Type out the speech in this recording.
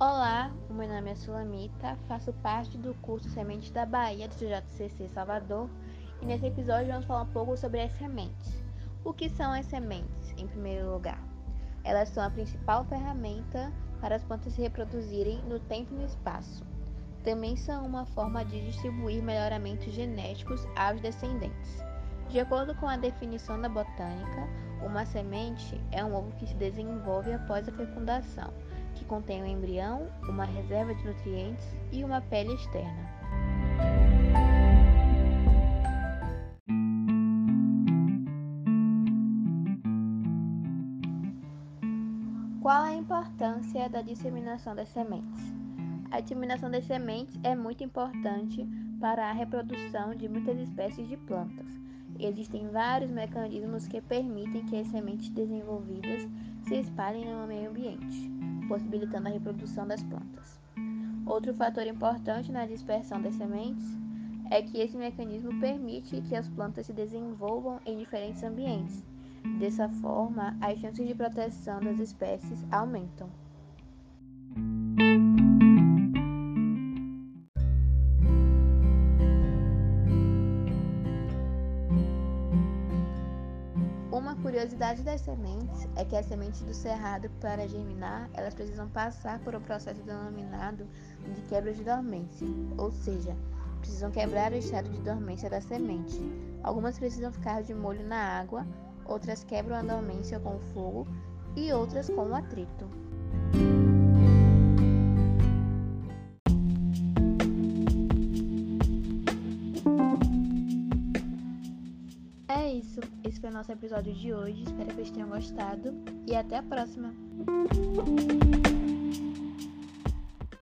Olá, meu nome é Sulamita, faço parte do curso Sementes da Bahia do JCC Salvador e nesse episódio vamos falar um pouco sobre as sementes. O que são as sementes, em primeiro lugar? Elas são a principal ferramenta para as plantas se reproduzirem no tempo e no espaço. Também são uma forma de distribuir melhoramentos genéticos aos descendentes. De acordo com a definição da botânica, uma semente é um ovo que se desenvolve após a fecundação que contém um embrião, uma reserva de nutrientes e uma pele externa. Qual a importância da disseminação das sementes? A disseminação das sementes é muito importante para a reprodução de muitas espécies de plantas. Existem vários mecanismos que permitem que as sementes desenvolvidas se espalhem no meio ambiente possibilitando a reprodução das plantas. Outro fator importante na dispersão das sementes é que esse mecanismo permite que as plantas se desenvolvam em diferentes ambientes. Dessa forma, as chances de proteção das espécies aumentam. Curiosidade das sementes é que as sementes do cerrado, para germinar, elas precisam passar por um processo denominado de quebra de dormência, ou seja, precisam quebrar o estado de dormência da semente. Algumas precisam ficar de molho na água, outras quebram a dormência com o fogo e outras com o atrito. Esse foi o nosso episódio de hoje. Espero que vocês tenham gostado e até a próxima!